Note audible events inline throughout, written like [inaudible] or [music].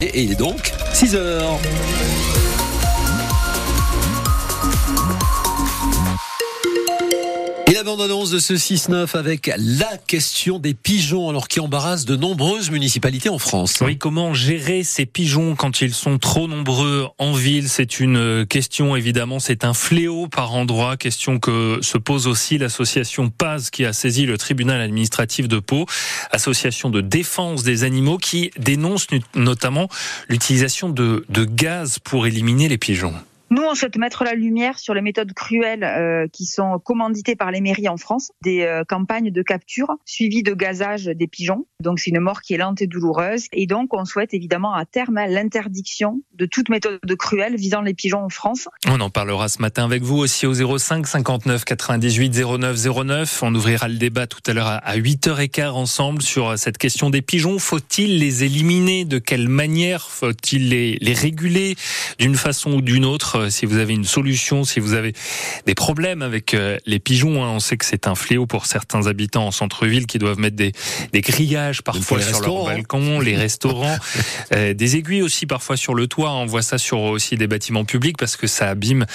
Et il est donc 6 heures. Bande-annonce de ce 6-9 avec la question des pigeons, alors qui embarrasse de nombreuses municipalités en France. Oui, comment gérer ces pigeons quand ils sont trop nombreux en ville? C'est une question, évidemment, c'est un fléau par endroit. Question que se pose aussi l'association Paz qui a saisi le tribunal administratif de Pau, association de défense des animaux qui dénonce notamment l'utilisation de, de gaz pour éliminer les pigeons. Nous, on souhaite mettre la lumière sur les méthodes cruelles euh, qui sont commanditées par les mairies en France, des euh, campagnes de capture suivies de gazage des pigeons. Donc, c'est une mort qui est lente et douloureuse. Et donc, on souhaite évidemment à terme l'interdiction de toute méthode cruelle visant les pigeons en France. On en parlera ce matin avec vous aussi au 05 59 98 09 09. On ouvrira le débat tout à l'heure à 8h15 ensemble sur cette question des pigeons. Faut-il les éliminer? De quelle manière? Faut-il les, les réguler? D'une façon ou d'une autre euh, si vous avez une solution, si vous avez des problèmes avec euh, les pigeons. Hein. On sait que c'est un fléau pour certains habitants en centre-ville qui doivent mettre des, des grillages parfois sur leur balcon, les restaurants, [laughs] euh, des aiguilles aussi parfois sur le toit. On voit ça sur aussi des bâtiments publics parce que ça abîme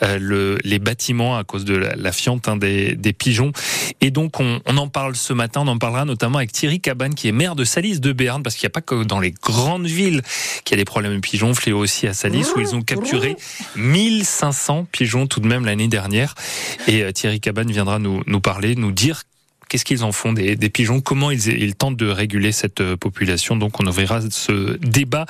le, les bâtiments à cause de la, fiente hein, des, des, pigeons. Et donc on, on, en parle ce matin, on en parlera notamment avec Thierry Cabane qui est maire de Salis de Béarn parce qu'il n'y a pas que dans les grandes villes qu'il y a des problèmes de pigeons, fléau aussi à Salis où ils ont capturé 1500 pigeons tout de même l'année dernière. Et euh, Thierry Cabane viendra nous, nous parler, nous dire Qu'est-ce qu'ils en font des, des pigeons? Comment ils, ils, tentent de réguler cette euh, population? Donc on ouvrira ce débat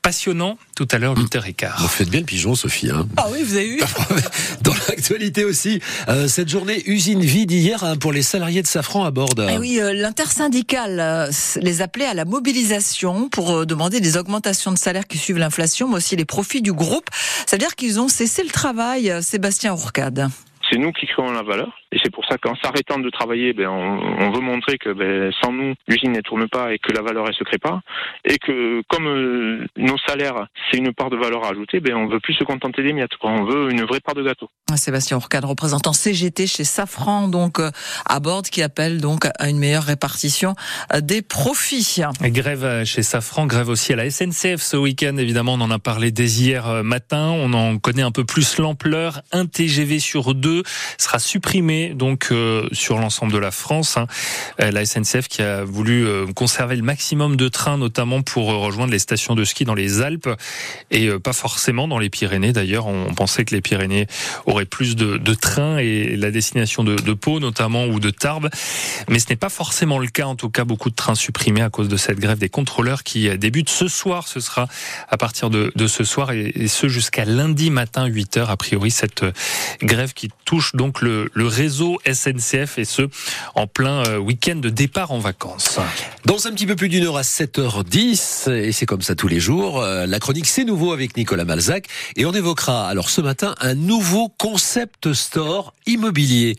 passionnant tout à l'heure, 8h15. Vous faites bien le pigeon, Sophie. Hein ah oui, vous avez vu [laughs] Dans l'actualité aussi, euh, cette journée usine vide hier hein, pour les salariés de Safran à bord. Eh oui, euh, l'intersyndicale euh, les appelait à la mobilisation pour euh, demander des augmentations de salaire qui suivent l'inflation, mais aussi les profits du groupe. Ça veut dire qu'ils ont cessé le travail, Sébastien Ourcade. C'est nous qui créons la valeur. Et c'est pour ça qu'en s'arrêtant de travailler, ben, on, veut montrer que ben, sans nous, l'usine ne tourne pas et que la valeur ne se crée pas. Et que comme euh, nos salaires, c'est une part de valeur ajoutée, ben, on veut plus se contenter des miettes. Quoi. On veut une vraie part de gâteau. Sébastien Ourcade, représentant CGT chez Safran, donc euh, à bord, qui appelle donc à une meilleure répartition euh, des profits. grève chez Safran, grève aussi à la SNCF ce week-end. Évidemment, on en a parlé dès hier matin. On en connaît un peu plus l'ampleur. Un TGV sur deux sera supprimé donc euh, sur l'ensemble de la France. Hein. Euh, la SNCF qui a voulu euh, conserver le maximum de trains, notamment pour rejoindre les stations de ski dans les Alpes et pas forcément dans les Pyrénées. D'ailleurs, on pensait que les Pyrénées auraient plus de, de trains et la destination de, de, Pau notamment ou de Tarbes, mais ce n'est pas forcément le cas. En tout cas, beaucoup de trains supprimés à cause de cette grève des contrôleurs qui débute ce soir. Ce sera à partir de, de ce soir et, et ce jusqu'à lundi matin 8 heures. A priori, cette grève qui touche donc le, le réseau SNCF et ce en plein euh, week-end de départ en vacances. Dans un petit peu plus d'une heure à 7h10, et c'est comme ça tous les jours, euh, la chronique c'est nouveau avec Nicolas Malzac et on évoquera alors ce matin un nouveau concept store immobilier.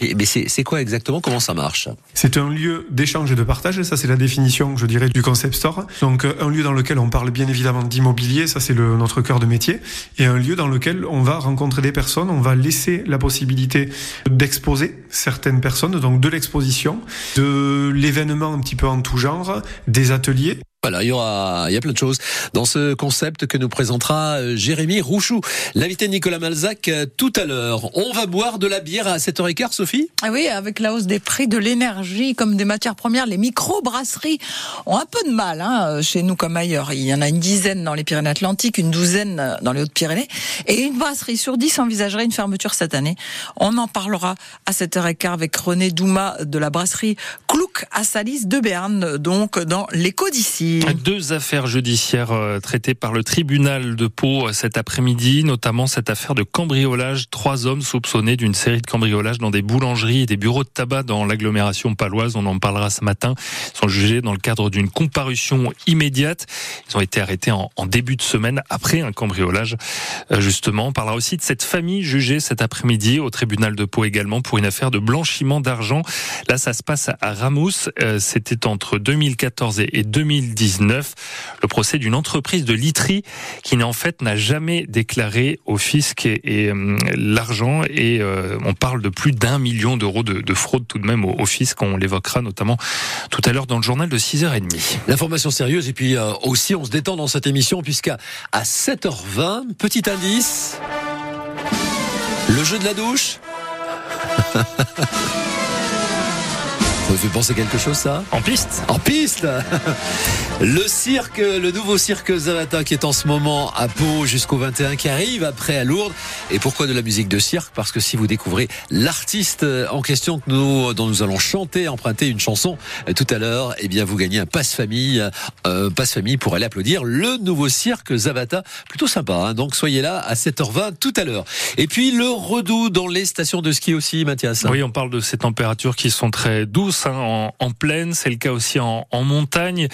Mais, mais c'est quoi exactement? Comment ça marche? C'est un lieu d'échange et de partage, ça c'est la définition je dirais du concept store. Donc un lieu dans lequel on parle bien évidemment d'immobilier, ça c'est notre cœur de métier, et un lieu dans lequel on va rencontrer des personnes, on va laisser la possibilité d'explorer exposer certaines personnes, donc de l'exposition, de l'événement un petit peu en tout genre, des ateliers. Voilà, il y aura, il y a plein de choses dans ce concept que nous présentera euh, Jérémy Rouchou, l'invité Nicolas Malzac euh, tout à l'heure. On va boire de la bière à 7h15, Sophie? Ah oui, avec la hausse des prix de l'énergie comme des matières premières, les micro-brasseries ont un peu de mal hein, chez nous comme ailleurs. Il y en a une dizaine dans les Pyrénées-Atlantiques, une douzaine dans les Hautes-Pyrénées, et une brasserie sur dix envisagerait une fermeture cette année. On en parlera à 7h15 avec René Douma de la brasserie Clouc à Salis de Berne, donc dans l'écho d'ici. Deux affaires judiciaires euh, traitées par le tribunal de Pau euh, cet après-midi, notamment cette affaire de cambriolage. Trois hommes soupçonnés d'une série de cambriolages dans des boulangeries et des bureaux de tabac dans l'agglomération paloise. On en parlera ce matin. Ils sont jugés dans le cadre d'une comparution immédiate. Ils ont été arrêtés en, début de semaine après un cambriolage. Euh, justement, on parlera aussi de cette famille jugée cet après-midi au tribunal de Pau également pour une affaire de blanchiment d'argent. Là, ça se passe à Ramos. C'était entre 2014 et 2010 2019. Le procès d'une entreprise de literie qui en fait n'a jamais déclaré au fisc et, euh, l'argent et euh, on parle de plus d'un million d'euros de, fraude tout de même au, fisc. On l'évoquera notamment tout à l'heure dans le journal de 6h30. L'information sérieuse et puis euh, aussi on se détend dans cette émission puisqu'à à 7h20, petit indice, le jeu de la douche Ça [laughs] vous fait penser quelque chose, ça? En piste? En piste [laughs] Le cirque, le nouveau cirque Zavata qui est en ce moment à Pau jusqu'au 21, qui arrive après à Lourdes. Et pourquoi de la musique de cirque? Parce que si vous découvrez l'artiste en question que nous, dont nous allons chanter, emprunter une chanson euh, tout à l'heure, eh bien vous gagnez un passe-famille, euh, passe-famille pour aller applaudir le nouveau cirque Zavata. Plutôt sympa, hein donc soyez là à 7h20 tout à l'heure. Et puis le redout dans les stations de ski aussi, Mathias. Oui, on parle de ces températures qui sont très douces Hein, en, plaine, c'est le cas aussi en, montagne.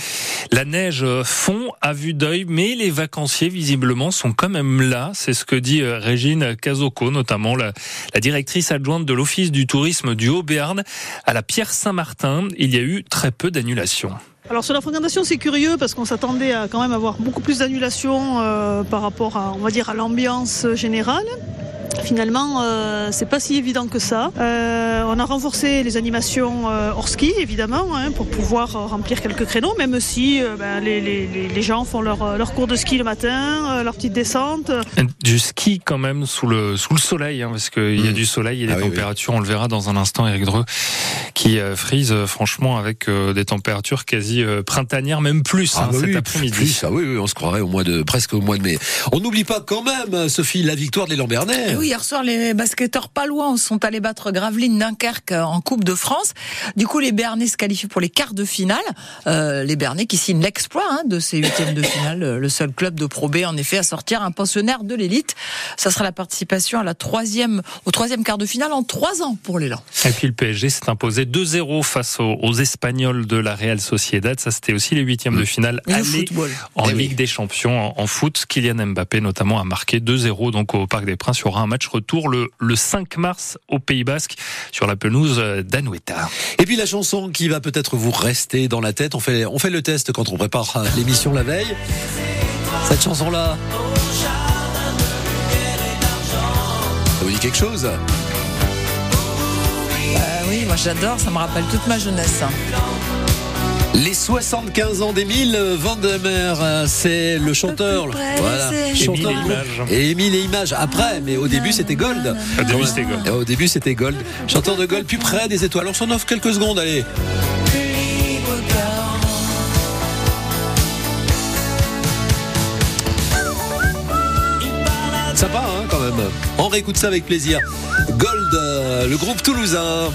Neige fond à vue d'œil, mais les vacanciers visiblement sont quand même là. C'est ce que dit euh, Régine Cazocco, notamment la, directrice adjointe de l'Office du tourisme du Haut-Béarn. À la Pierre Saint-Martin, il y a eu très peu d'annulations. Alors sur la fréquentation, c'est curieux parce qu'on s'attendait à quand même avoir beaucoup plus d'annulations euh, par rapport à, on va dire, à l'ambiance générale. Finalement, euh, c'est pas si évident que ça. Euh, on a renforcé les animations euh, hors ski, évidemment, hein, pour pouvoir remplir quelques créneaux, même si euh, ben, les, les, les, gens font leur, leur, cours de ski le matin, leur petite descente. Du ski quand même sous le, sous le soleil, hein, parce qu'il y a mmh. du soleil et des ah températures, on le verra dans un instant, Eric Dreux, qui frise franchement avec des températures quasi printanières, même plus ah hein, bah cet après-midi. Ah oui, oui, on se croirait au mois de presque au mois de mai. On n'oublie pas quand même, Sophie, la victoire des Lambernais. Oui, hier soir, les basketteurs palois sont allés battre Gravelines Dunkerque en Coupe de France. Du coup, les Bernais se qualifient pour les quarts de finale. Euh, les Bernais qui signent l'exploit hein, de ces huitièmes de finale. Euh, le seul club de Pro B, en effet, à sortir un pensionnaire de l'élite. Ça sera la participation à la troisième, au troisième quart de finale en trois ans pour l'élan. Et puis le PSG s'est imposé 2-0 face aux, Espagnols de la Real Sociedad. Ça, c'était aussi les huitièmes de finale aller en eh Ligue des Champions en, foot. Kylian Mbappé, notamment, a marqué 2-0 donc au Parc des Princes. Il y aura un match retour le, le 5 mars au Pays Basque sur la pelouse d'Anoueta. Et puis la chanson qui va peut-être vous rester dans la tête, on fait, on fait le test quand on prépare euh, l'émission la veille. Cette chanson-là. Ça vous dit quelque chose? Euh, Oui, moi j'adore, ça me rappelle toute ma jeunesse. Les 75 ans d'Émile Vandemer, hein, c'est le chanteur. Voilà. Chanteur et Émile et Images. Après, mais au début c'était Gold. Au début c'était Gold. Au début c'était Gold. Chanteur de Gold, plus près des étoiles. On s'en offre quelques secondes, allez. Sympa, hein, On réécoute ça avec plaisir. Gold, euh, le groupe toulousain.